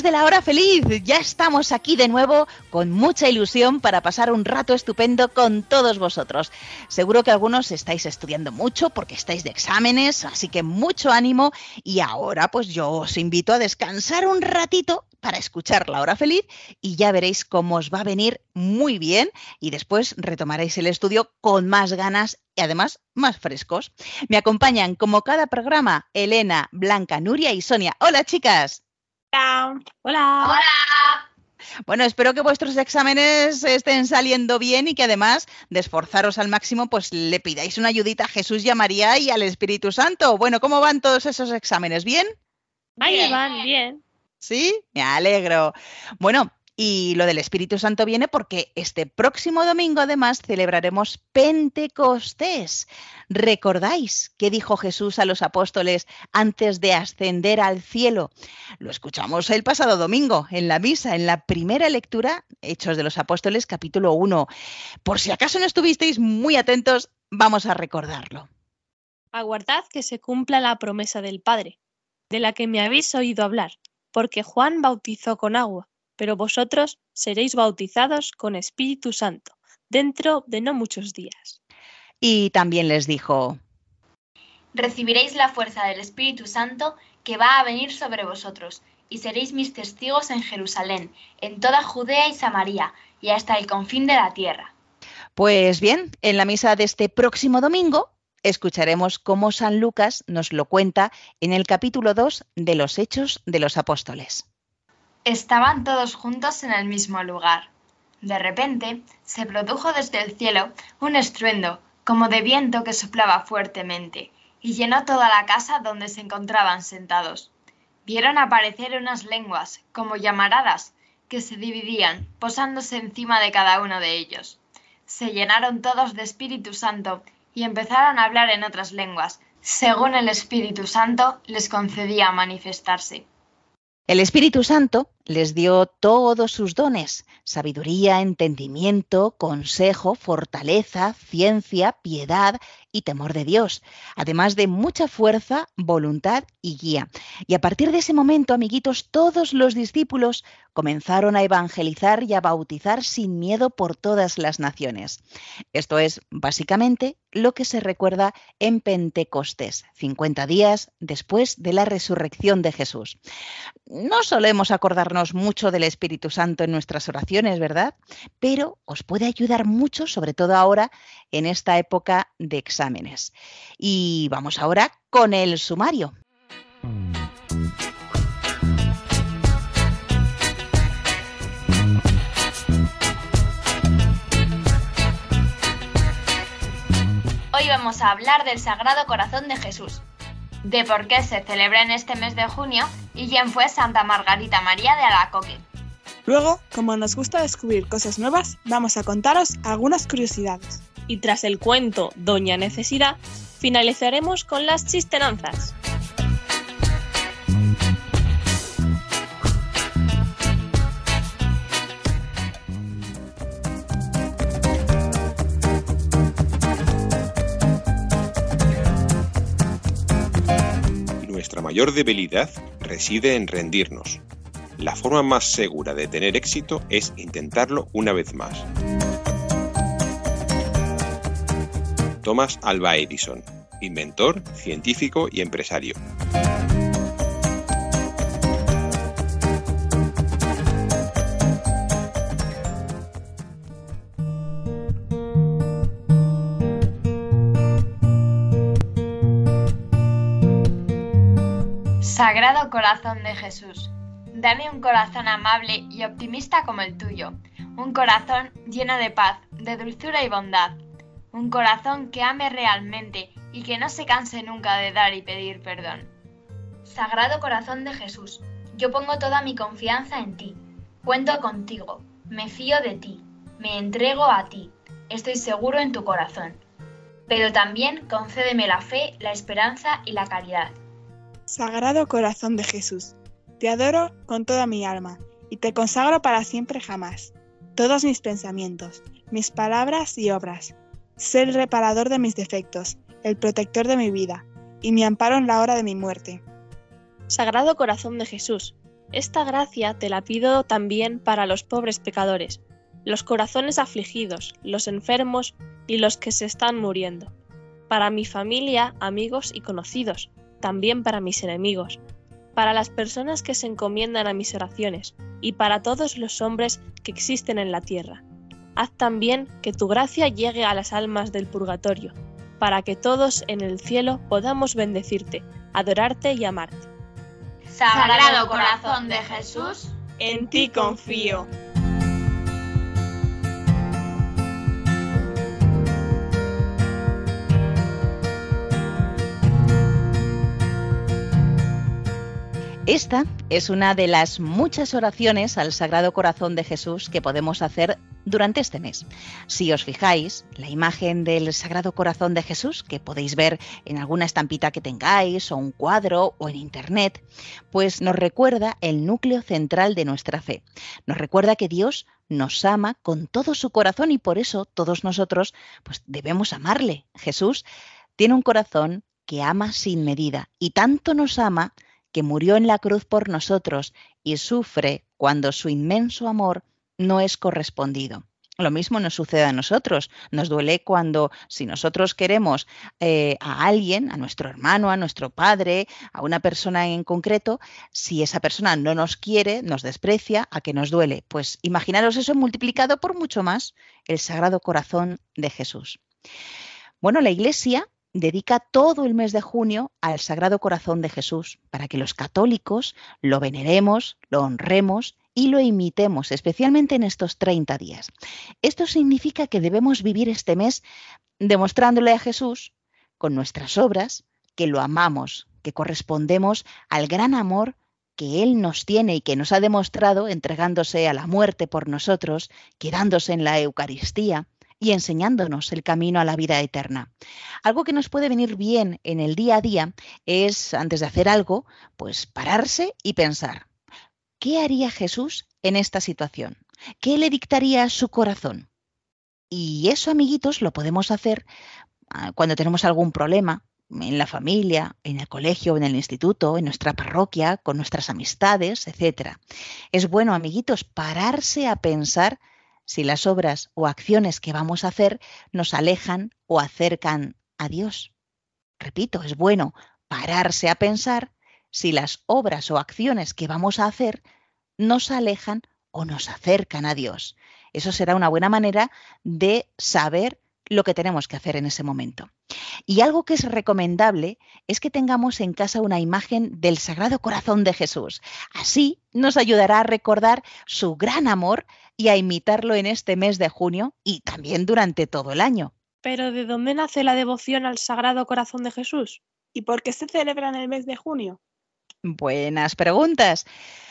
De la hora feliz. Ya estamos aquí de nuevo con mucha ilusión para pasar un rato estupendo con todos vosotros. Seguro que algunos estáis estudiando mucho porque estáis de exámenes, así que mucho ánimo y ahora pues yo os invito a descansar un ratito para escuchar la hora feliz y ya veréis cómo os va a venir muy bien y después retomaréis el estudio con más ganas y además más frescos. Me acompañan como cada programa Elena, Blanca, Nuria y Sonia. Hola chicas. Hola. Bueno, espero que vuestros exámenes estén saliendo bien y que además de esforzaros al máximo, pues le pidáis una ayudita a Jesús y a María y al Espíritu Santo. Bueno, ¿cómo van todos esos exámenes? ¿Bien? Ahí van, bien. ¿Sí? Me alegro. Bueno, y lo del Espíritu Santo viene porque este próximo domingo además celebraremos Pentecostés. ¿Recordáis qué dijo Jesús a los apóstoles antes de ascender al cielo? Lo escuchamos el pasado domingo en la misa, en la primera lectura, Hechos de los Apóstoles capítulo 1. Por si acaso no estuvisteis muy atentos, vamos a recordarlo. Aguardad que se cumpla la promesa del Padre, de la que me habéis oído hablar, porque Juan bautizó con agua, pero vosotros seréis bautizados con Espíritu Santo, dentro de no muchos días. Y también les dijo, Recibiréis la fuerza del Espíritu Santo que va a venir sobre vosotros, y seréis mis testigos en Jerusalén, en toda Judea y Samaria, y hasta el confín de la tierra. Pues bien, en la misa de este próximo domingo escucharemos cómo San Lucas nos lo cuenta en el capítulo 2 de los Hechos de los Apóstoles. Estaban todos juntos en el mismo lugar. De repente se produjo desde el cielo un estruendo, como de viento que soplaba fuertemente, y llenó toda la casa donde se encontraban sentados. Vieron aparecer unas lenguas, como llamaradas, que se dividían, posándose encima de cada uno de ellos. Se llenaron todos de Espíritu Santo y empezaron a hablar en otras lenguas, según el Espíritu Santo les concedía manifestarse. El Espíritu Santo les dio todos sus dones, sabiduría, entendimiento, consejo, fortaleza, ciencia, piedad y temor de Dios, además de mucha fuerza, voluntad y guía. Y a partir de ese momento, amiguitos, todos los discípulos comenzaron a evangelizar y a bautizar sin miedo por todas las naciones. Esto es básicamente lo que se recuerda en Pentecostés, 50 días después de la resurrección de Jesús. No solemos mucho del Espíritu Santo en nuestras oraciones, ¿verdad? Pero os puede ayudar mucho, sobre todo ahora, en esta época de exámenes. Y vamos ahora con el sumario. Hoy vamos a hablar del Sagrado Corazón de Jesús, de por qué se celebra en este mes de junio y quién fue Santa Margarita María de Alacoque. Luego, como nos gusta descubrir cosas nuevas, vamos a contaros algunas curiosidades. Y tras el cuento Doña Necesidad, finalizaremos con las chistenanzas. Mayor debilidad reside en rendirnos. La forma más segura de tener éxito es intentarlo una vez más. Thomas Alva Edison, inventor, científico y empresario. Sagrado Corazón de Jesús, dame un corazón amable y optimista como el tuyo, un corazón lleno de paz, de dulzura y bondad, un corazón que ame realmente y que no se canse nunca de dar y pedir perdón. Sagrado Corazón de Jesús, yo pongo toda mi confianza en ti, cuento contigo, Me fío de ti, me entrego a ti, estoy seguro en tu corazón. Pero también concédeme la fe, la esperanza y la caridad. Sagrado corazón de Jesús, te adoro con toda mi alma y te consagro para siempre jamás. Todos mis pensamientos, mis palabras y obras. Sé el reparador de mis defectos, el protector de mi vida y mi amparo en la hora de mi muerte. Sagrado corazón de Jesús, esta gracia te la pido también para los pobres pecadores, los corazones afligidos, los enfermos y los que se están muriendo, para mi familia, amigos y conocidos, también para mis enemigos, para las personas que se encomiendan a mis oraciones y para todos los hombres que existen en la tierra. Haz también que tu gracia llegue a las almas del purgatorio, para que todos en el cielo podamos bendecirte, adorarte y amarte. Sagrado corazón de Jesús, En ti confío. Esta es una de las muchas oraciones al Sagrado Corazón de Jesús que podemos hacer durante este mes. Si os fijáis, la imagen del Sagrado Corazón de Jesús, que podéis ver en alguna estampita que tengáis, o un cuadro, o en internet, pues nos recuerda el núcleo central de nuestra fe. Nos recuerda que Dios nos ama con todo su corazón y por eso todos nosotros pues debemos amarle. Jesús tiene un corazón que ama sin medida y tanto nos ama que murió en la cruz por nosotros y sufre cuando su inmenso amor no es correspondido. Lo mismo nos sucede a nosotros. Nos duele cuando, si nosotros queremos eh, a alguien, a nuestro hermano, a nuestro padre, a una persona en concreto, si esa persona no nos quiere, nos desprecia, ¿a qué nos duele? Pues imaginaros eso multiplicado por mucho más el Sagrado Corazón de Jesús. Bueno, la Iglesia dedica todo el mes de junio al Sagrado Corazón de Jesús, para que los católicos lo veneremos, lo honremos y lo imitemos, especialmente en estos 30 días. Esto significa que debemos vivir este mes demostrándole a Jesús, con nuestras obras, que lo amamos, que correspondemos al gran amor que Él nos tiene y que nos ha demostrado entregándose a la muerte por nosotros, quedándose en la Eucaristía, y enseñándonos el camino a la vida eterna. Algo que nos puede venir bien en el día a día es, antes de hacer algo, pues pararse y pensar, ¿qué haría Jesús en esta situación? ¿Qué le dictaría su corazón? Y eso, amiguitos, lo podemos hacer ah, cuando tenemos algún problema en la familia, en el colegio, en el instituto, en nuestra parroquia, con nuestras amistades, etc. Es bueno, amiguitos, pararse a pensar si las obras o acciones que vamos a hacer nos alejan o acercan a Dios. Repito, es bueno pararse a pensar si las obras o acciones que vamos a hacer nos alejan o nos acercan a Dios. Eso será una buena manera de saber lo que tenemos que hacer en ese momento. Y algo que es recomendable es que tengamos en casa una imagen del Sagrado Corazón de Jesús. Así nos ayudará a recordar su gran amor y a imitarlo en este mes de junio y también durante todo el año. Pero ¿de dónde nace la devoción al Sagrado Corazón de Jesús? ¿Y por qué se celebra en el mes de junio? Buenas preguntas.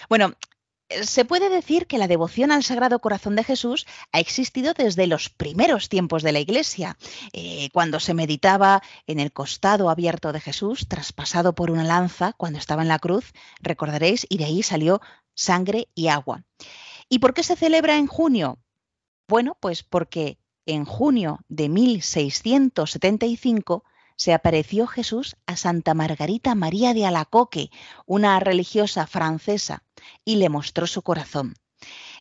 Bueno, se puede decir que la devoción al Sagrado Corazón de Jesús ha existido desde los primeros tiempos de la Iglesia, eh, cuando se meditaba en el costado abierto de Jesús, traspasado por una lanza cuando estaba en la cruz, recordaréis, y de ahí salió sangre y agua. ¿Y por qué se celebra en junio? Bueno, pues porque en junio de 1675 se apareció Jesús a Santa Margarita María de Alacoque, una religiosa francesa, y le mostró su corazón.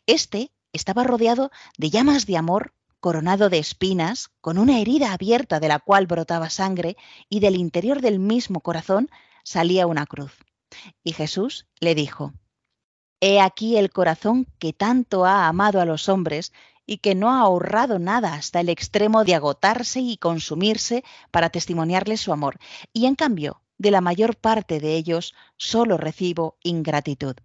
Este estaba rodeado de llamas de amor, coronado de espinas, con una herida abierta de la cual brotaba sangre, y del interior del mismo corazón salía una cruz. Y Jesús le dijo, He aquí el corazón que tanto ha amado a los hombres y que no ha ahorrado nada hasta el extremo de agotarse y consumirse para testimoniarles su amor. Y en cambio, de la mayor parte de ellos solo recibo ingratitud.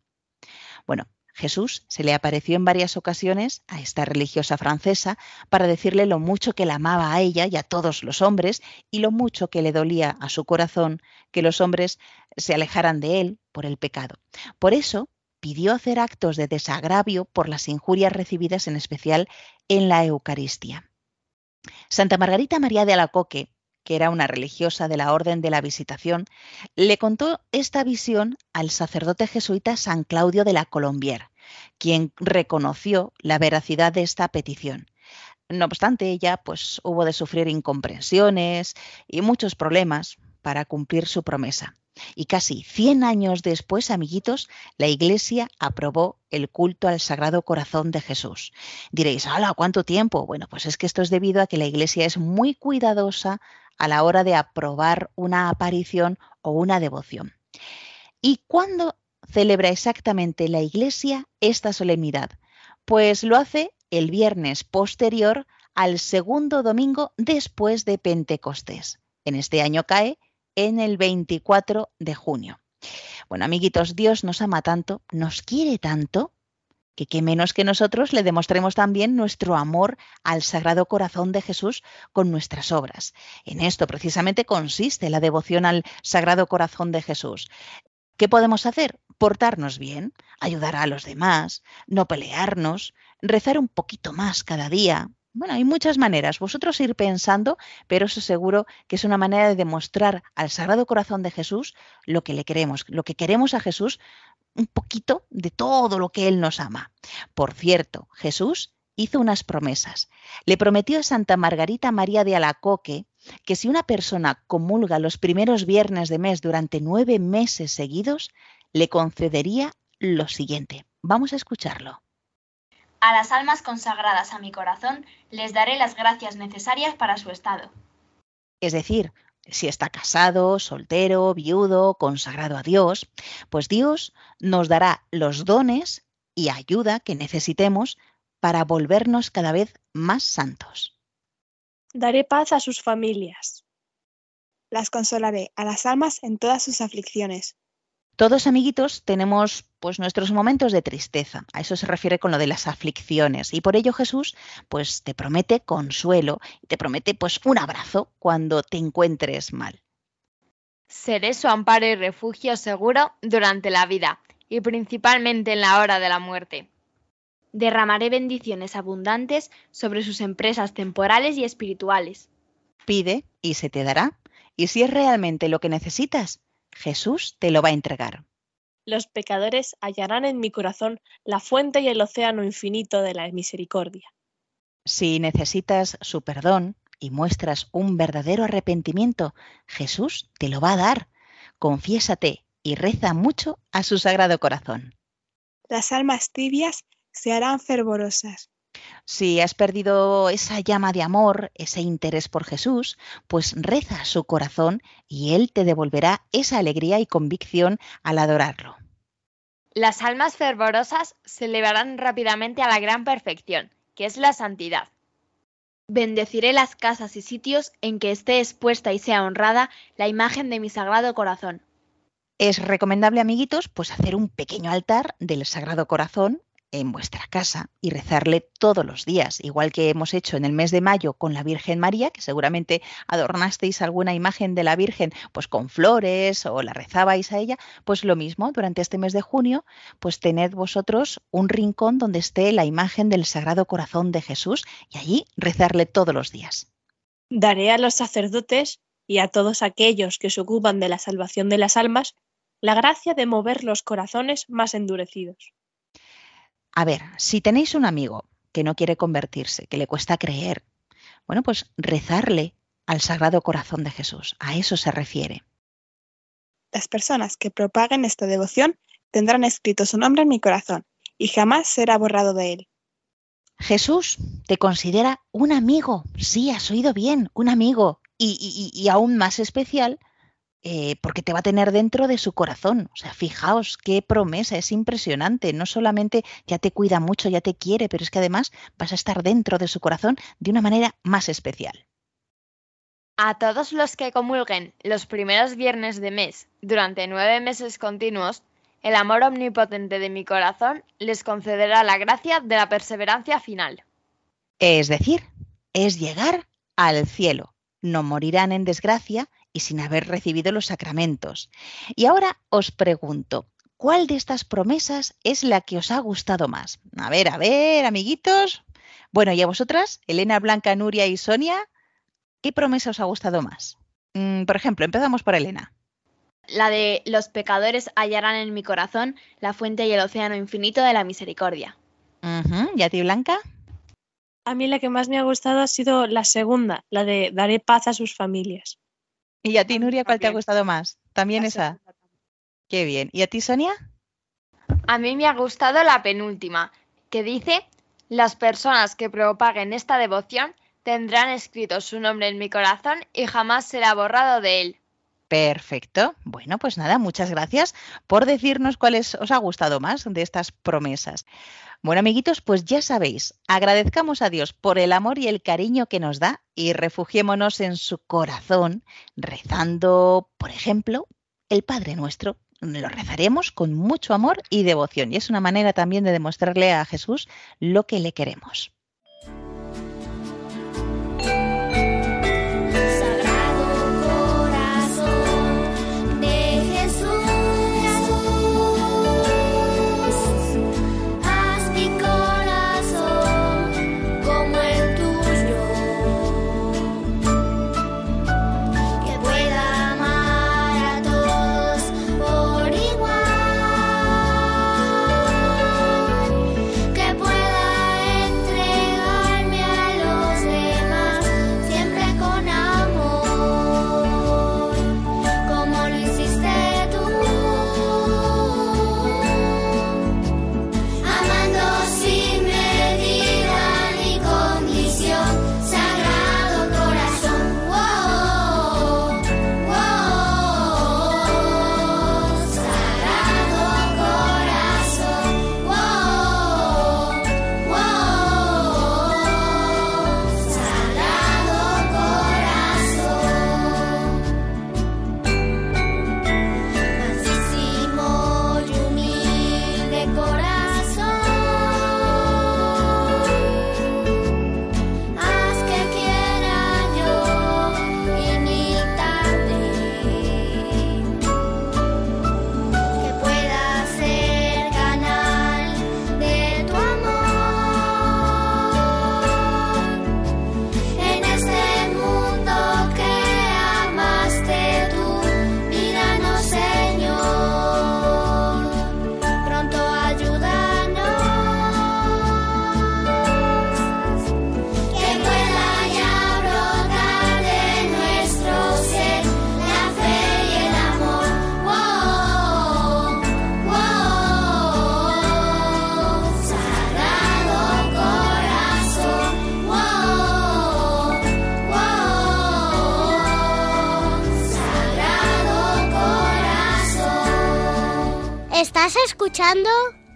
Bueno, Jesús se le apareció en varias ocasiones a esta religiosa francesa para decirle lo mucho que la amaba a ella y a todos los hombres y lo mucho que le dolía a su corazón que los hombres se alejaran de él por el pecado. Por eso impidió hacer actos de desagravio por las injurias recibidas en especial en la Eucaristía. Santa Margarita María de Alacoque, que era una religiosa de la Orden de la Visitación, le contó esta visión al sacerdote jesuita San Claudio de la Colombier, quien reconoció la veracidad de esta petición. No obstante, ella pues hubo de sufrir incomprensiones y muchos problemas para cumplir su promesa. Y casi 100 años después, amiguitos, la Iglesia aprobó el culto al Sagrado Corazón de Jesús. Diréis, ¡hala! ¿Cuánto tiempo? Bueno, pues es que esto es debido a que la Iglesia es muy cuidadosa a la hora de aprobar una aparición o una devoción. ¿Y cuándo celebra exactamente la Iglesia esta solemnidad? Pues lo hace el viernes posterior al segundo domingo después de Pentecostés. En este año cae en el 24 de junio. Bueno, amiguitos, Dios nos ama tanto, nos quiere tanto, que qué menos que nosotros le demostremos también nuestro amor al Sagrado Corazón de Jesús con nuestras obras. En esto precisamente consiste la devoción al Sagrado Corazón de Jesús. ¿Qué podemos hacer? Portarnos bien, ayudar a los demás, no pelearnos, rezar un poquito más cada día, bueno, hay muchas maneras. Vosotros ir pensando, pero eso seguro que es una manera de demostrar al Sagrado Corazón de Jesús lo que le queremos, lo que queremos a Jesús, un poquito de todo lo que Él nos ama. Por cierto, Jesús hizo unas promesas. Le prometió a Santa Margarita María de Alacoque que si una persona comulga los primeros viernes de mes durante nueve meses seguidos, le concedería lo siguiente. Vamos a escucharlo. A las almas consagradas a mi corazón les daré las gracias necesarias para su estado. Es decir, si está casado, soltero, viudo, consagrado a Dios, pues Dios nos dará los dones y ayuda que necesitemos para volvernos cada vez más santos. Daré paz a sus familias. Las consolaré a las almas en todas sus aflicciones. Todos, amiguitos, tenemos pues nuestros momentos de tristeza. A eso se refiere con lo de las aflicciones. Y por ello Jesús pues te promete consuelo y te promete pues un abrazo cuando te encuentres mal. Seré su amparo y refugio seguro durante la vida y principalmente en la hora de la muerte. Derramaré bendiciones abundantes sobre sus empresas temporales y espirituales. Pide y se te dará. Y si es realmente lo que necesitas, Jesús te lo va a entregar. Los pecadores hallarán en mi corazón la fuente y el océano infinito de la misericordia. Si necesitas su perdón y muestras un verdadero arrepentimiento, Jesús te lo va a dar. Confiésate y reza mucho a su sagrado corazón. Las almas tibias se harán fervorosas. Si has perdido esa llama de amor, ese interés por Jesús, pues reza a su corazón y Él te devolverá esa alegría y convicción al adorarlo. Las almas fervorosas se elevarán rápidamente a la gran perfección, que es la santidad. Bendeciré las casas y sitios en que esté expuesta y sea honrada la imagen de mi sagrado corazón. Es recomendable, amiguitos, pues hacer un pequeño altar del Sagrado Corazón en vuestra casa y rezarle todos los días, igual que hemos hecho en el mes de mayo con la Virgen María, que seguramente adornasteis alguna imagen de la Virgen pues con flores o la rezabais a ella, pues lo mismo durante este mes de junio, pues tened vosotros un rincón donde esté la imagen del Sagrado Corazón de Jesús y allí rezarle todos los días. Daré a los sacerdotes y a todos aquellos que se ocupan de la salvación de las almas la gracia de mover los corazones más endurecidos. A ver, si tenéis un amigo que no quiere convertirse, que le cuesta creer, bueno, pues rezarle al Sagrado Corazón de Jesús. A eso se refiere. Las personas que propaguen esta devoción tendrán escrito su nombre en mi corazón y jamás será borrado de él. Jesús te considera un amigo. Sí, has oído bien, un amigo. Y, y- y aún más especial eh, porque te va a tener dentro de su corazón. O sea, fijaos qué promesa, es impresionante. No solamente ya te cuida mucho, ya te quiere, pero es que además vas a estar dentro de su corazón de una manera más especial. A todos los que comulguen los primeros viernes de mes durante nueve meses continuos, el amor omnipotente de mi corazón les concederá la gracia de la perseverancia final. Es decir, es llegar al cielo. No morirán en desgracia y sin haber recibido los sacramentos. Y ahora os pregunto, ¿cuál de estas promesas es la que os ha gustado más? A ver, a ver, amiguitos. Bueno, ¿y a vosotras, Elena, Blanca, Nuria y Sonia? ¿Qué promesa os ha gustado más? Mm, por ejemplo, empezamos por Elena. La de los pecadores hallarán en mi corazón la fuente y el océano infinito de la misericordia. ¿Y a ti, Blanca? A mí la que más me ha gustado ha sido la segunda, la de daré paz a sus familias. ¿Y a ti, Nuria, cuál te ha gustado más? También La esa. segunda. Qué bien. ¿Y a ti, Sonia? A mí me ha gustado la penúltima, que dice, las personas que propaguen esta devoción tendrán escrito su nombre en mi corazón y jamás será borrado de él. Perfecto. Bueno, pues nada, muchas gracias por decirnos cuáles os ha gustado más de estas promesas. Bueno, amiguitos, pues ya sabéis, agradezcamos a Dios por el amor y el cariño que nos da y refugiémonos en su corazón rezando, por ejemplo, el Padre Nuestro. Lo rezaremos con mucho amor y devoción y es una manera también de demostrarle a Jesús lo que le queremos. Estás escuchando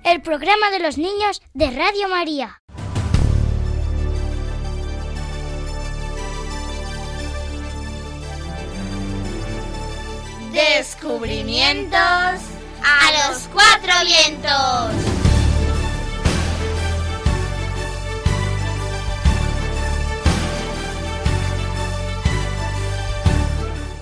el programa de los niños de Radio María. Descubrimientos a los cuatro vientos.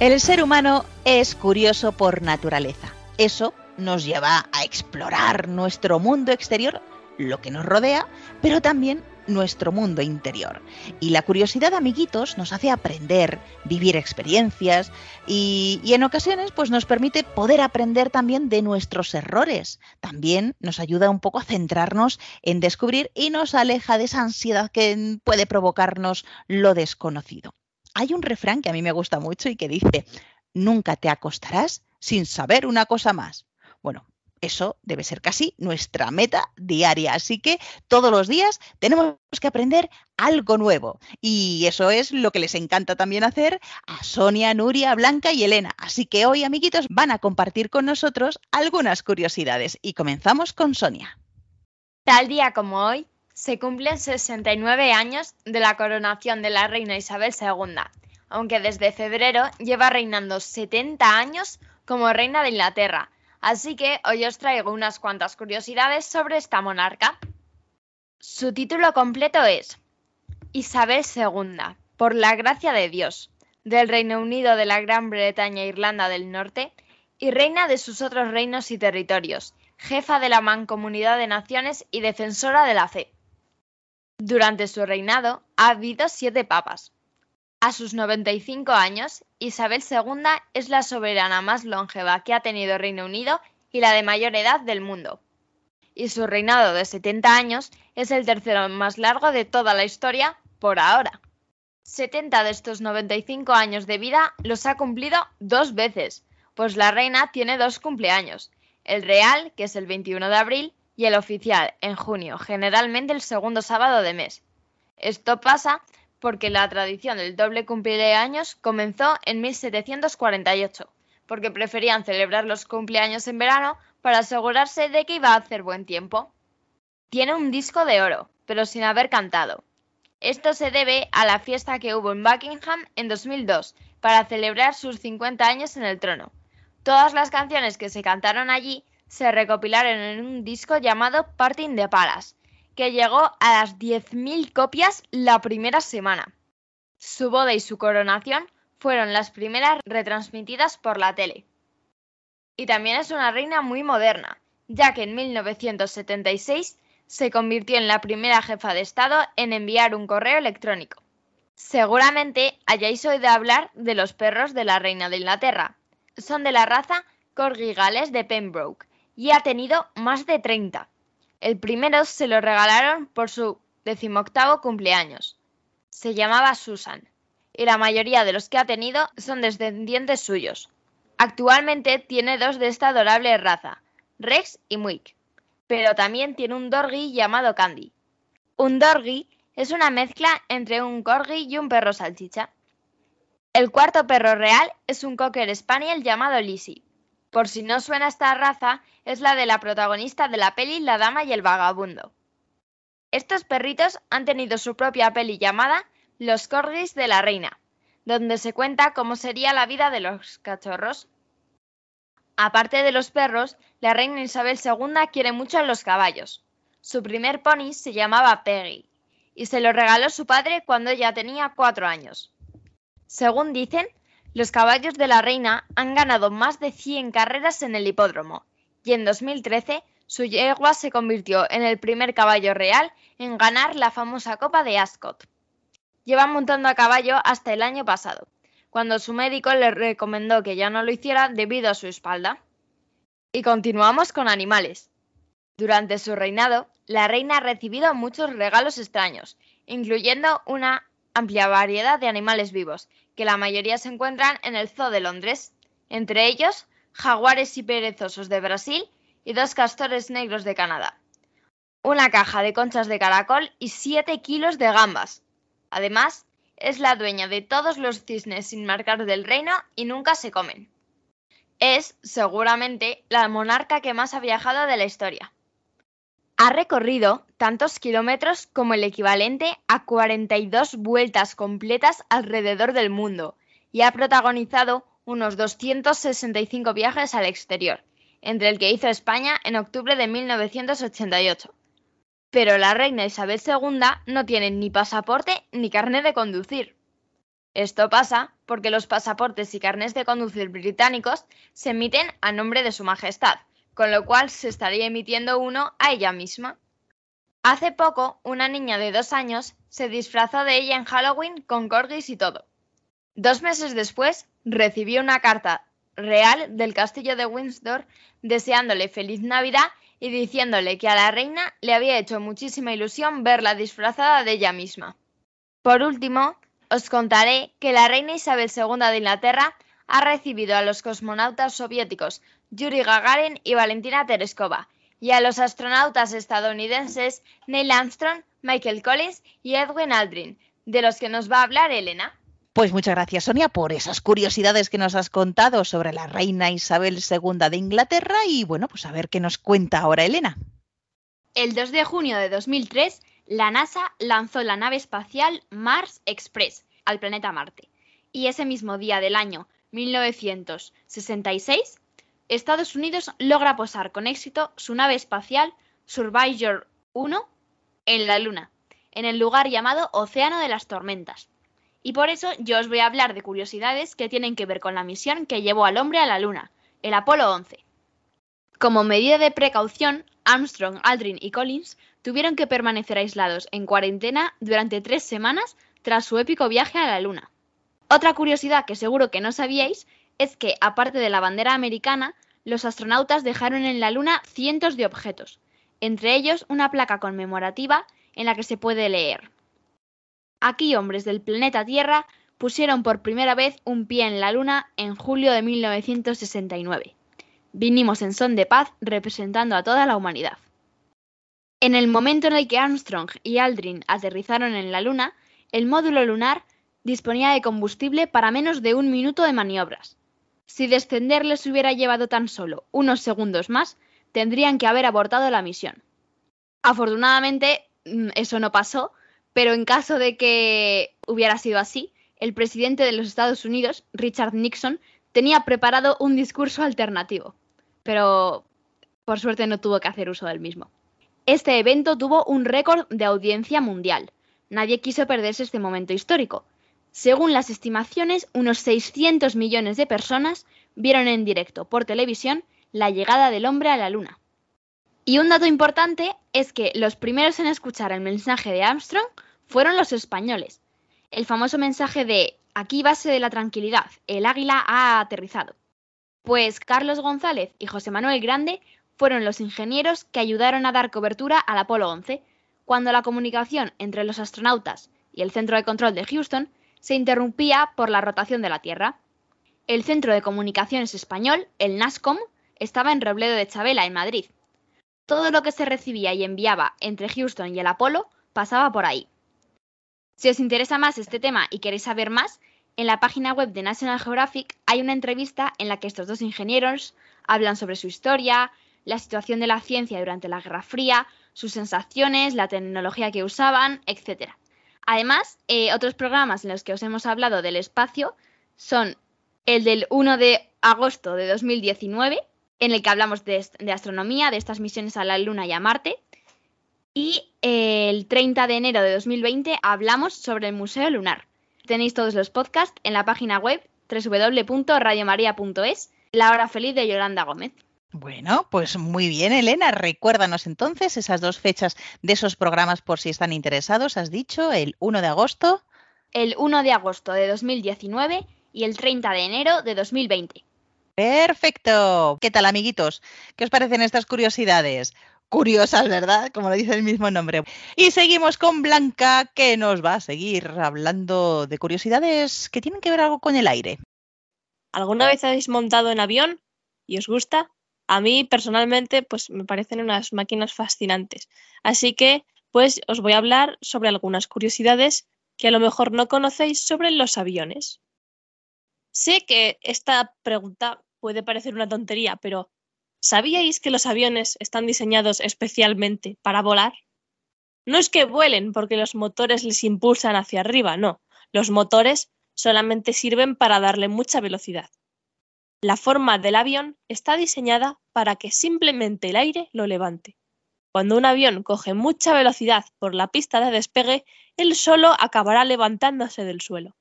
El ser humano es curioso por naturaleza. Eso nos lleva a explorar nuestro mundo exterior, lo que nos rodea, pero también nuestro mundo interior. Y la curiosidad, amiguitos, nos hace aprender, vivir experiencias y, en ocasiones pues, nos permite poder aprender también de nuestros errores. También nos ayuda un poco a centrarnos en descubrir y nos aleja de esa ansiedad que puede provocarnos lo desconocido. Hay un refrán que a mí me gusta mucho y que dice, nunca te acostarás sin saber una cosa más. Bueno, eso debe ser casi nuestra meta diaria. Así que todos los días tenemos que aprender algo nuevo. Y eso es lo que les encanta también hacer a Sonia, Nuria, Blanca y Elena. Así que hoy, amiguitos, van a compartir con nosotros algunas curiosidades. Y comenzamos con Sonia. Tal día como hoy, se cumplen 69 años de la coronación de la reina Isabel II, aunque desde febrero lleva reinando 70 años como reina de Inglaterra. Así que hoy os traigo unas cuantas curiosidades sobre esta monarca. Su título completo es Isabel II, por la gracia de Dios, del Reino Unido de la Gran Bretaña e Irlanda del Norte, y reina de sus otros reinos y territorios, jefa de la Mancomunidad de Naciones y defensora de la fe. Durante su reinado ha habido siete papas. A sus 95 años, Isabel II es la soberana más longeva que ha tenido Reino Unido y la de mayor edad del mundo. Y su reinado de 70 años es el tercero más largo de toda la historia por ahora. 70 de estos 95 años de vida los ha cumplido dos veces, pues la reina tiene dos cumpleaños, el real, que es el 21 de abril, y el oficial, en junio, generalmente el segundo sábado de mes. Esto pasa porque la tradición del doble cumpleaños comenzó en 1748, porque preferían celebrar los cumpleaños en verano para asegurarse de que iba a hacer buen tiempo. Tiene un disco de oro, pero sin haber cantado. Esto se debe a la fiesta que hubo en Buckingham en 2002 para celebrar sus 50 años en el trono. Todas las canciones que se cantaron allí se recopilaron en un disco llamado Parting the Palace, que llegó a las 10.000 copias la primera semana. Su boda y su coronación fueron las primeras retransmitidas por la tele. Y también es una reina muy moderna, ya que en 1976 se convirtió en la primera jefa de Estado en enviar un correo electrónico. Seguramente hayáis oído hablar de los perros de la reina de Inglaterra. Son de la raza Corgi Gales de Pembroke y ha tenido más de 30. El primero se lo regalaron por su decimoctavo cumpleaños. Se llamaba Susan, y la mayoría de los que ha tenido son descendientes suyos. Actualmente tiene dos de esta adorable raza, Rex y Muick, pero también tiene un dorgi llamado Candy. Un dorgi es una mezcla entre un corgi y un perro salchicha. El cuarto perro real es un cocker spaniel llamado Lizzie. Por si no suena esta raza, es la de la protagonista de la peli La Dama y el Vagabundo. Estos perritos han tenido su propia peli llamada Los Corgis de la Reina, donde se cuenta cómo sería la vida de los cachorros. Aparte de los perros, la reina Isabel II quiere mucho a los caballos. Su primer pony se llamaba Peggy y se lo regaló su padre cuando ella tenía cuatro años. Según dicen, los caballos de la reina han ganado más de 100 carreras en el hipódromo y en 2013 su yegua se convirtió en el primer caballo real en ganar la famosa Copa de Ascot. Lleva montando a caballo hasta el año pasado, cuando su médico le recomendó que ya no lo hiciera debido a su espalda. Y continuamos con animales. Durante su reinado, la reina ha recibido muchos regalos extraños, incluyendo una amplia variedad de animales vivos, que la mayoría se encuentran en el Zoo de Londres, entre ellos jaguares y perezosos de Brasil y dos castores negros de Canadá, una caja de conchas de caracol y 7 kilos de gambas. Además, es la dueña de todos los cisnes sin marcar del reino y nunca se comen. Es, seguramente, la monarca que más ha viajado de la historia. Ha recorrido tantos kilómetros como el equivalente a 42 vueltas completas alrededor del mundo y ha protagonizado unos 265 viajes al exterior, entre el que hizo España en octubre de 1988. Pero la reina Isabel II no tiene ni pasaporte ni carnet de conducir. Esto pasa porque los pasaportes y carnés de conducir británicos se emiten a nombre de Su Majestad, con lo cual se estaría emitiendo uno a ella misma. Hace poco, una niña de dos años se disfrazó de ella en Halloween con corgis y todo. Dos meses después, recibió una carta real del castillo de Windsor deseándole feliz Navidad y diciéndole que a la reina le había hecho muchísima ilusión verla disfrazada de ella misma. Por último, os contaré que la reina Isabel II de Inglaterra ha recibido a los cosmonautas soviéticos Yuri Gagarin y Valentina Tereskova, y a los astronautas estadounidenses Neil Armstrong, Michael Collins y Edwin Aldrin, de los que nos va a hablar Elena. Pues muchas gracias, Sonia, por esas curiosidades que nos has contado sobre la reina Isabel II de Inglaterra y bueno, pues a ver qué nos cuenta ahora Elena. El 2 de junio de 2003, la NASA lanzó la nave espacial Mars Express al planeta Marte. Y ese mismo día del año 1966, Estados Unidos logra posar con éxito su nave espacial Surveyor 1 en la Luna, en el lugar llamado Océano de las Tormentas. Y por eso yo os voy a hablar de curiosidades que tienen que ver con la misión que llevó al hombre a la Luna, el Apolo 11. Como medida de precaución, Armstrong, Aldrin y Collins tuvieron que permanecer aislados en cuarentena durante tres semanas tras su épico viaje a la Luna. Otra curiosidad que seguro que no sabíais es que, aparte de la bandera americana, los astronautas dejaron en la Luna cientos de objetos, entre ellos una placa conmemorativa en la que se puede leer. Aquí hombres del planeta Tierra pusieron por primera vez un pie en la Luna en julio de 1969. Vinimos en son de paz representando a toda la humanidad. En el momento en el que Armstrong y Aldrin aterrizaron en la Luna, el módulo lunar disponía de combustible para menos de un minuto de maniobras. Si descender les hubiera llevado tan solo unos segundos más, tendrían que haber abortado la misión. Afortunadamente, mm, eso no pasó, pero en caso de que hubiera sido así, el presidente de los Estados Unidos, Richard Nixon, tenía preparado un discurso alternativo, pero por suerte no tuvo que hacer uso del mismo. Este evento tuvo un récord de audiencia mundial. Nadie quiso perderse este momento histórico. Según las estimaciones, unos 600 millones de personas vieron en directo por televisión la llegada del hombre a la Luna. Y un dato importante es que los primeros en escuchar el mensaje de Armstrong fueron los españoles. El famoso mensaje de aquí base de la tranquilidad, el águila ha aterrizado. Pues Carlos González y José Manuel Grande fueron los ingenieros que ayudaron a dar cobertura al Apolo 11, cuando la comunicación entre los astronautas y el centro de control de Houston se interrumpía por la rotación de la Tierra. El Centro de Comunicaciones Español, el NASCOM, estaba en Robledo de Chabela, en Madrid. Todo lo que se recibía y enviaba entre Houston y el Apolo pasaba por ahí. Si os interesa más este tema y queréis saber más, en la página web de National Geographic hay una entrevista en la que estos dos ingenieros hablan sobre su historia, la situación de la ciencia durante la Guerra Fría, sus sensaciones, la tecnología que usaban, etc. Además, eh, otros programas en los que os hemos hablado del espacio son el del 1 de agosto de 2019, en el que hablamos de, astronomía, de estas misiones a la Luna y a Marte, y el 30 de enero de 2020 hablamos sobre el Museo Lunar. Tenéis todos los podcasts en la página web www.radiomaria.es, La hora feliz de Yolanda Gómez. Bueno, pues muy bien, Elena. Recuérdanos entonces esas dos fechas de esos programas por si están interesados. Has dicho el 1 de agosto. El 1 de agosto de 2019 y el 30 de enero de 2020. Perfecto. ¿Qué tal, amiguitos? ¿Qué os parecen estas curiosidades? Curiosas, ¿verdad? Como lo dice el mismo nombre. Y seguimos con Blanca, que nos va a seguir hablando de curiosidades que tienen que ver algo con el aire. ¿Alguna vez habéis montado en avión y os gusta? A mí personalmente pues me parecen unas máquinas fascinantes. Así que pues os voy a hablar sobre algunas curiosidades que a lo mejor no conocéis sobre los aviones. Sé que esta pregunta puede parecer una tontería, pero ¿sabíais que los aviones están diseñados especialmente para volar? No es que vuelen porque los motores les impulsan hacia arriba, no. Los motores solamente sirven para darle mucha velocidad. La forma del avión está diseñada para que simplemente el aire lo levante. Cuando un avión coge mucha velocidad por la pista de despegue, él solo acabará levantándose del suelo.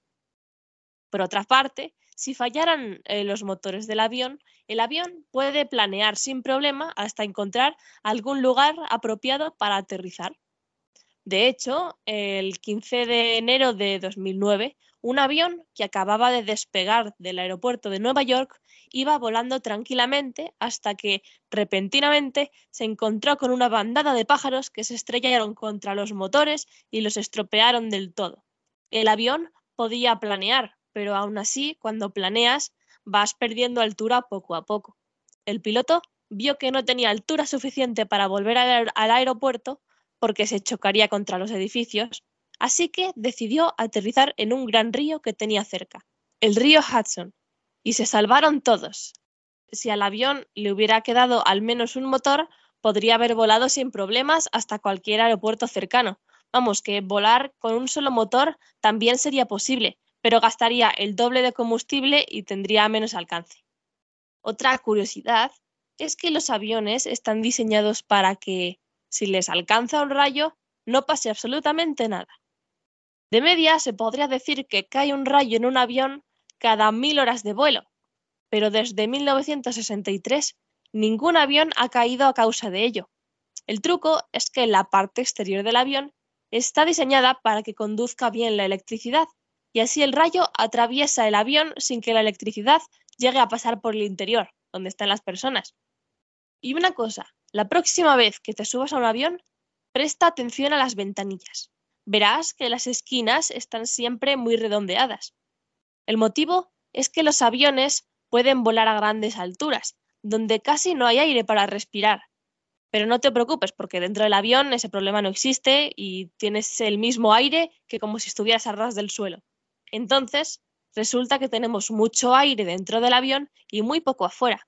Por otra parte, si fallaran eh, los motores del avión, el avión puede planear sin problema hasta encontrar algún lugar apropiado para aterrizar. De hecho, el 15 de enero de 2009, un avión que acababa de despegar del aeropuerto de Nueva York iba volando tranquilamente hasta que repentinamente se encontró con una bandada de pájaros que se estrellaron contra los motores y los estropearon del todo. El avión podía planear, pero aún así, cuando planeas, vas perdiendo altura poco a poco. El piloto vio que no tenía altura suficiente para volver al, al aeropuerto porque se chocaría contra los edificios, así que decidió aterrizar en un gran río que tenía cerca, el río Hudson, y se salvaron todos. Si al avión le hubiera quedado al menos un motor, podría haber volado sin problemas hasta cualquier aeropuerto cercano. Vamos, que volar con un solo motor también sería posible, pero gastaría el doble de combustible y tendría menos alcance. Otra curiosidad es que los aviones están diseñados para que, si les alcanza un rayo, no pase absolutamente nada. De media se podría decir que cae un rayo en un avión cada mil horas de vuelo. pero desde 1963 ningún avión ha caído a causa de ello. El truco es que la parte exterior del avión está diseñada para que conduzca bien la electricidad y así el rayo atraviesa el avión sin que la electricidad llegue a pasar por el interior, donde están las personas. Y una cosa, la próxima vez que te subas a un avión, presta atención a las ventanillas. Verás que las esquinas están siempre muy redondeadas. El motivo es que los aviones pueden volar a grandes alturas, donde casi no hay aire para respirar. Pero no te preocupes, porque dentro del avión ese problema no existe y tienes el mismo aire que como si estuvieras a ras del suelo. Entonces, resulta que tenemos mucho aire dentro del avión y muy poco afuera.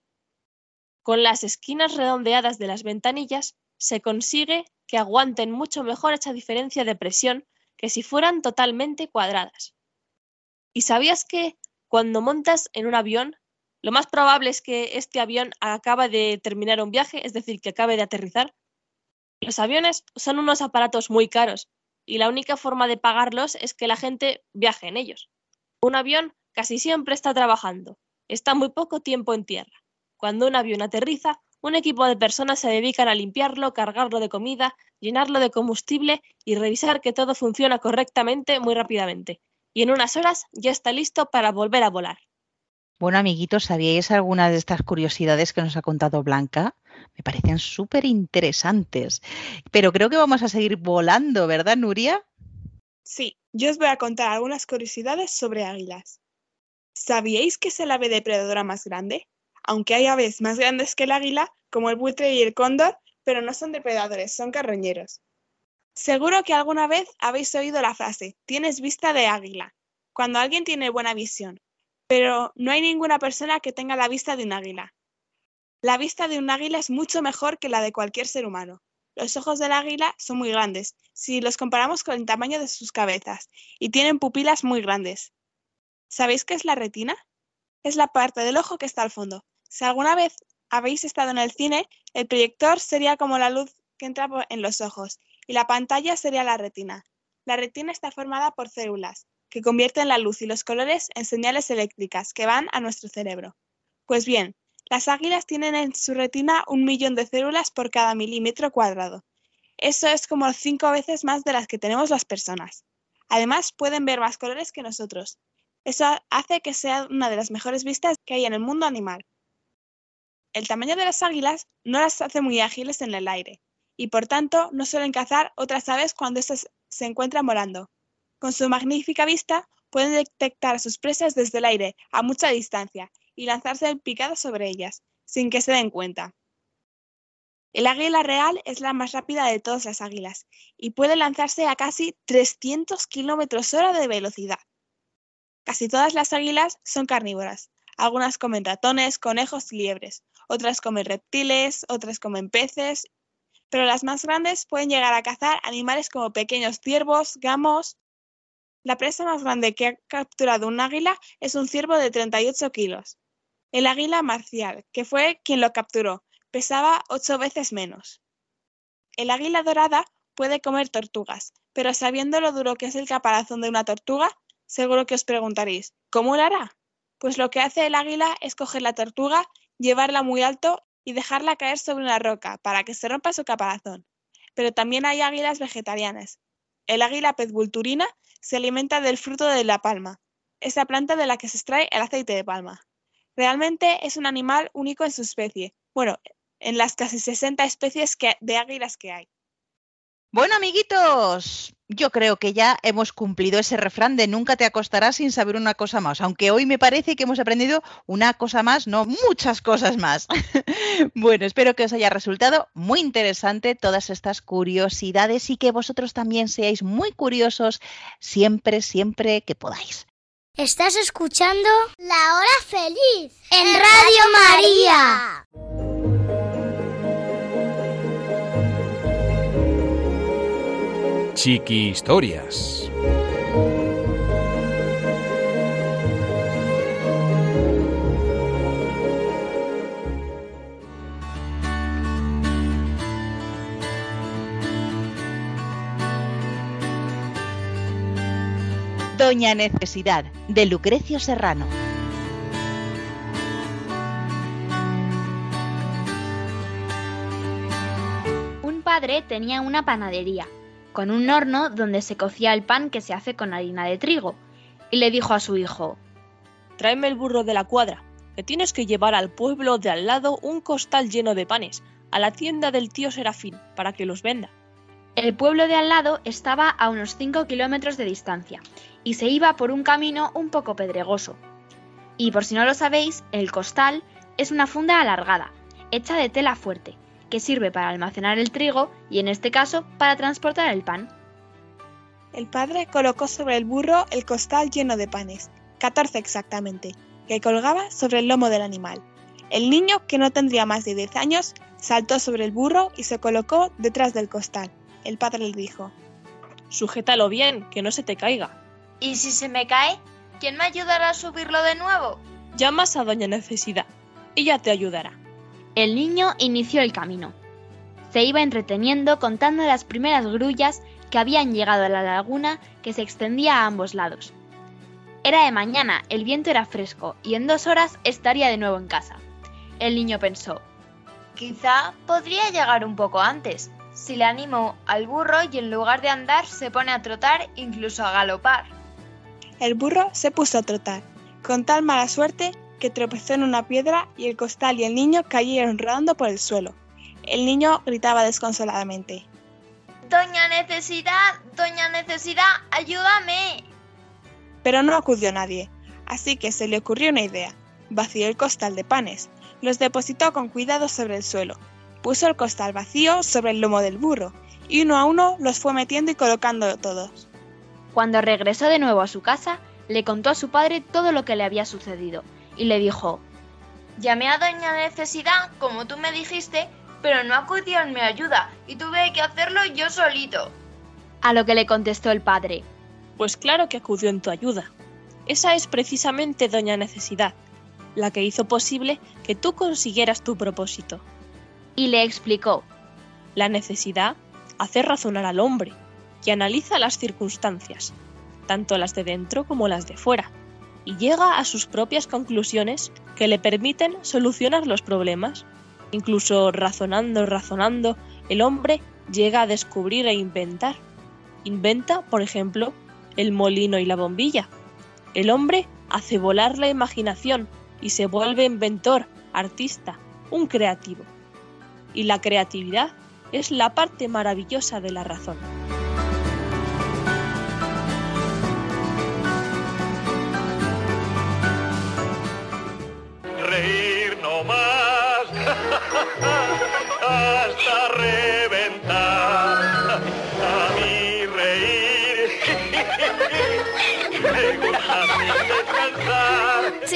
Con las esquinas redondeadas de las ventanillas se consigue que aguanten mucho mejor esa diferencia de presión que si fueran totalmente cuadradas. ¿Y sabías que cuando montas en un avión, lo más probable es que este avión acabe de terminar un viaje, es decir, que acabe de aterrizar? Los aviones son unos aparatos muy caros y la única forma de pagarlos es que la gente viaje en ellos. Un avión casi siempre está trabajando, está muy poco tiempo en tierra. Cuando un avión aterriza, un equipo de personas se dedican a limpiarlo, cargarlo de comida, llenarlo de combustible y revisar que todo funciona correctamente muy rápidamente. Y en unas horas ya está listo para volver a volar. Bueno, amiguitos, ¿sabíais alguna de estas curiosidades que nos ha contado Blanca? Me parecen súper interesantes. Pero creo que vamos a seguir volando, ¿verdad, Nuria? Sí, yo os voy a contar algunas curiosidades sobre águilas. ¿Sabíais que es el ave depredadora más grande? Aunque hay aves más grandes que el águila, como el buitre y el cóndor, pero no son depredadores, son carroñeros. Seguro que alguna vez habéis oído la frase, tienes vista de águila, cuando alguien tiene buena visión, pero no hay ninguna persona que tenga la vista de un águila. La vista de un águila es mucho mejor que la de cualquier ser humano. Los ojos del águila son muy grandes, si los comparamos con el tamaño de sus cabezas, y tienen pupilas muy grandes. ¿Sabéis qué es la retina? Es la parte del ojo que está al fondo. Si alguna vez habéis estado en el cine, el proyector sería como la luz que entra en los ojos y la pantalla sería la retina. La retina está formada por células que convierten la luz y los colores en señales eléctricas que van a nuestro cerebro. Pues bien, las águilas tienen en su retina un millón de células por cada milímetro cuadrado. Eso es como cinco veces más de las que tenemos las personas. Además, pueden ver más colores que nosotros. Eso hace que sea una de las mejores vistas que hay en el mundo animal. El tamaño de las águilas no las hace muy ágiles en el aire y por tanto no suelen cazar otras aves cuando éstas se encuentran volando. Con su magnífica vista pueden detectar a sus presas desde el aire a mucha distancia y lanzarse en picada sobre ellas, sin que se den cuenta. El águila real es la más rápida de todas las águilas y puede lanzarse a casi 300 kilómetros hora de velocidad. Casi todas las águilas son carnívoras. Algunas comen ratones, conejos y liebres, otras comen reptiles, otras comen peces, pero las más grandes pueden llegar a cazar animales como pequeños ciervos, gamos. La presa más grande que ha capturado un águila es un ciervo de 38 kilos. El águila marcial, que fue quien lo capturó, pesaba ocho veces menos. El águila dorada puede comer tortugas, pero sabiendo lo duro que es el caparazón de una tortuga, seguro que os preguntaréis, ¿cómo lo hará? Pues lo que hace el águila es coger la tortuga, llevarla muy alto y dejarla caer sobre una roca para que se rompa su caparazón. Pero también hay águilas vegetarianas. El águila pezvulturina se alimenta del fruto de la palma, esa planta de la que se extrae el aceite de palma. Realmente es un animal único en su especie, bueno, en las casi 60 especies de águilas que hay. Bueno, amiguitos, yo creo que ya hemos cumplido ese refrán de nunca te acostarás sin saber una cosa más, aunque hoy me parece que hemos aprendido una cosa más, no muchas cosas más. bueno, espero que os haya resultado muy interesante todas estas curiosidades y que vosotros también seáis muy curiosos siempre, siempre que podáis. Estás escuchando La Hora Feliz en Radio María. Chiqui Historias. Doña Necesidad, de Lucrecio Serrano. Un padre tenía una panadería con un horno donde se cocía el pan que se hace con harina de trigo, y le dijo a su hijo, Tráeme el burro de la cuadra, que tienes que llevar al pueblo de al lado un costal lleno de panes, a la tienda del tío Serafín, para que los venda. El pueblo de al lado estaba a unos 5 kilómetros de distancia y se iba por un camino un poco pedregoso. Y por si no lo sabéis, el costal es una funda alargada, hecha de tela fuerte, que sirve para almacenar el trigo y en este caso para transportar el pan. El padre colocó sobre el burro el costal lleno de panes, 14 exactamente, que colgaba sobre el lomo del animal. El niño, que no tendría más de 10 años, saltó sobre el burro y se colocó detrás del costal. El padre le dijo, Sujétalo bien, que no se te caiga. ¿Y si se me cae? ¿Quién me ayudará a subirlo de nuevo? Llamas a Doña Necesidad. Ella te ayudará. El niño inició el camino. Se iba entreteniendo contando las primeras grullas que habían llegado a la laguna que se extendía a ambos lados. Era de mañana, el viento era fresco y en dos horas estaría de nuevo en casa. El niño pensó, Quizá podría llegar un poco antes, si le animo al burro y en lugar de andar se pone a trotar, incluso a galopar. El burro se puso a trotar, con tal mala suerte que tropezó en una piedra y el costal y el niño cayeron rodando por el suelo. El niño gritaba desconsoladamente. Doña Necesidad, Doña Necesidad, ayúdame. Pero no acudió nadie, así que se le ocurrió una idea. Vació el costal de panes, los depositó con cuidado sobre el suelo, puso el costal vacío sobre el lomo del burro y uno a uno los fue metiendo y colocando todos. Cuando regresó de nuevo a su casa, le contó a su padre todo lo que le había sucedido y le dijo, Llamé a Doña Necesidad, como tú me dijiste, pero no acudió en mi ayuda y tuve que hacerlo yo solito. a lo que le contestó el padre, Pues claro que acudió en tu ayuda. Esa es precisamente Doña Necesidad, la que hizo posible que tú consiguieras tu propósito. y le explicó, La necesidad hace razonar al hombre, que analiza las circunstancias, tanto las de dentro como las de fuera, y llega a sus propias conclusiones que le permiten solucionar los problemas. Incluso razonando, razonando, el hombre llega a descubrir e inventar. Inventa, por ejemplo, el molino y la bombilla. El hombre hace volar la imaginación y se vuelve inventor, artista, un creativo. Y la creatividad es la parte maravillosa de la razón.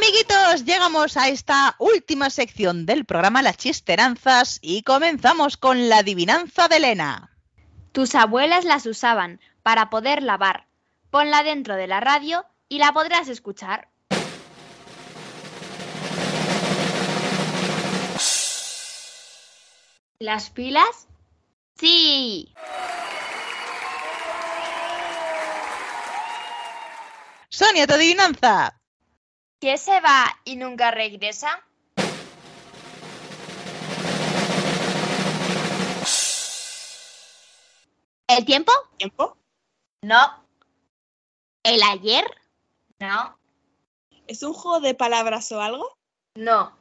Amiguitos, llegamos a esta última sección del programa Las Chisteranzas y comenzamos con la adivinanza de Elena. tus abuelas las usaban para poder lavar. Ponla dentro de la radio y la podrás escuchar. ¿Las pilas? Sí. Sonia, tu adivinanza. ¿Qué se va y nunca regresa? ¿El tiempo? ¿Tiempo? No, ¿El ayer? no, ¿Es un juego de palabras o algo? no.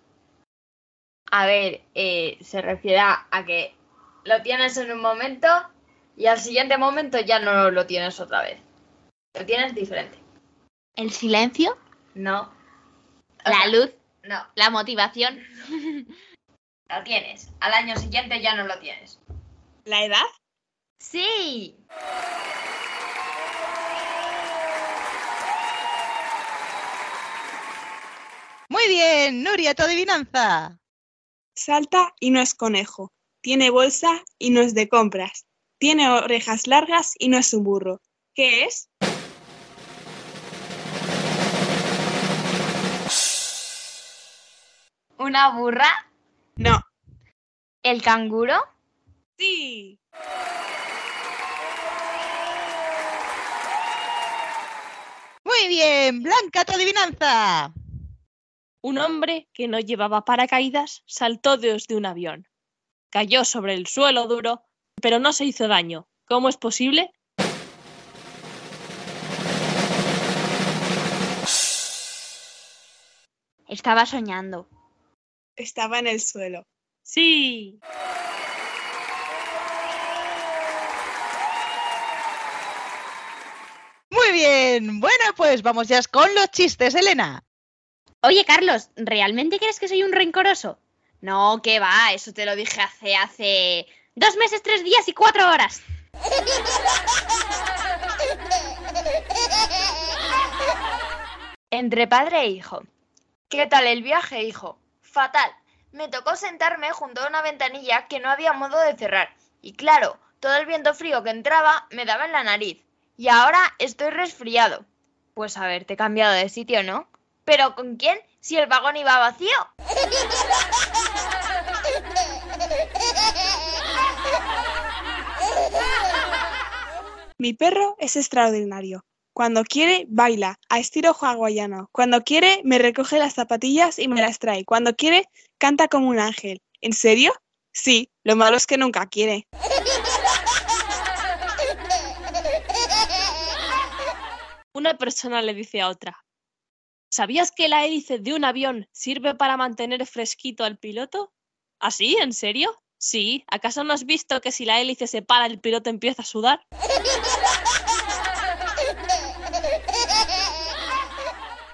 A ver, eh, se refiere a a que lo tienes en un momento y al siguiente momento ya no lo tienes otra vez. Lo tienes diferente. ¿El silencio? No. ¿La sea, luz? No, ¿La motivación? lo tienes. Al año siguiente ya no lo tienes. ¿La edad? Sí. Muy bien, Nuria, tu adivinanza. Salta y no es conejo. Tiene bolsa y no es de compras. Tiene orejas largas y no es un burro. ¿Qué es? ¿Una burra? No. ¿El canguro? Sí. Muy bien, Blanca, tu adivinanza. Un hombre que no llevaba paracaídas saltó desde un avión. Cayó sobre el suelo duro, pero no se hizo daño. ¿Cómo es posible? Estaba soñando. Estaba en el suelo. Sí. Muy bien, bueno, pues vamos ya con los chistes, Elena. Oye, Carlos, ¿realmente crees que soy un rencoroso? No, que va, eso te lo dije hace, hace... Dos meses, tres días y cuatro horas. Entre padre e hijo. ¿Qué tal el viaje, hijo? Fatal. Me tocó sentarme junto a una ventanilla que no había modo de cerrar. Y claro, todo el viento frío que entraba me daba en la nariz. Y ahora estoy resfriado. Pues haberte cambiado de sitio, ¿no? ¿Pero con quién? Si el vagón iba vacío. Mi perro es extraordinario. Cuando quiere, baila, a estilo hawaiano. Cuando quiere, me recoge las zapatillas y me las trae. Cuando quiere, canta como un ángel. ¿En serio? Sí, lo malo es que nunca quiere. Una persona le dice a otra, ¿sabías que la hélice de un avión sirve para mantener fresquito al piloto? ¿Ah, sí? ¿En serio? Sí. ¿Acaso no has visto que si la hélice se para el piloto empieza a sudar?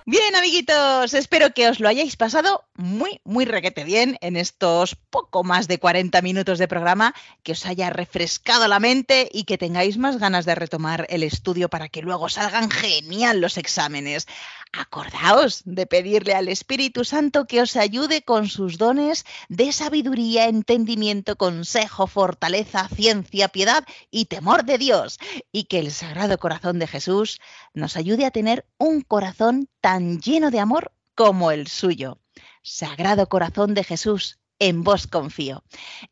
Bien, amiguitos, espero que os lo hayáis pasado muy, muy requete bien en estos poco más de 40 minutos de programa, que os haya refrescado la mente y que tengáis más ganas de retomar el estudio para que luego salgan genial los exámenes. Acordaos de pedirle al Espíritu Santo que os ayude con sus dones de sabiduría, entendimiento, consejo, fortaleza, ciencia, piedad y temor de Dios, y que el Sagrado Corazón de Jesús nos ayude a tener un corazón tan lleno de amor como el suyo. Sagrado Corazón de Jesús, en vos confío.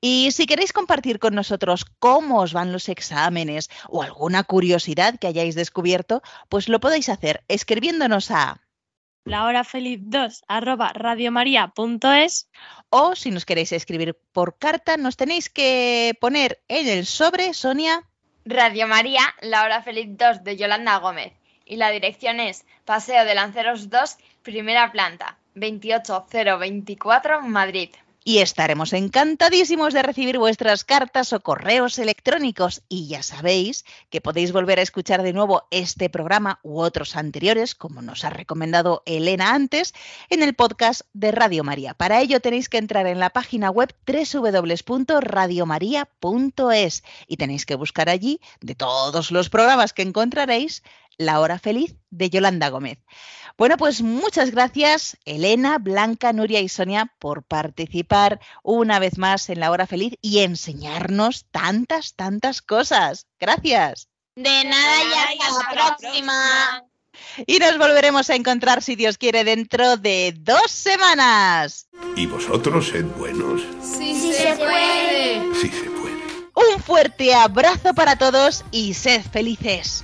Y si queréis compartir con nosotros cómo os van los exámenes o alguna curiosidad que hayáis descubierto, pues lo podéis hacer escribiéndonos a La hora feliz 2 arroba radiomaria.es o si nos queréis escribir por carta, nos tenéis que poner en el sobre, Sonia. Radio María, la hora feliz 2 de Yolanda Gómez. Y la dirección es Paseo de Lanceros 2, primera planta, 28024, Madrid. Y estaremos encantadísimos de recibir vuestras cartas o correos electrónicos. Y ya sabéis que podéis volver a escuchar de nuevo este programa u otros anteriores, como nos ha recomendado Elena antes, en el podcast de Radio María. Para ello tenéis que entrar en la página web www.radiomaria.es y tenéis que buscar allí, de todos los programas que encontraréis, La Hora Feliz de Yolanda Gómez. Bueno, pues muchas gracias, Elena, Blanca, Nuria y Sonia, por participar una vez más en la hora feliz y enseñarnos tantas, tantas cosas. Gracias. De nada y hasta la próxima. Y nos volveremos a encontrar, si Dios quiere, dentro de dos semanas. ¿Y vosotros sed buenos? Sí, se puede. Sí se puede. Un fuerte abrazo para todos y sed felices.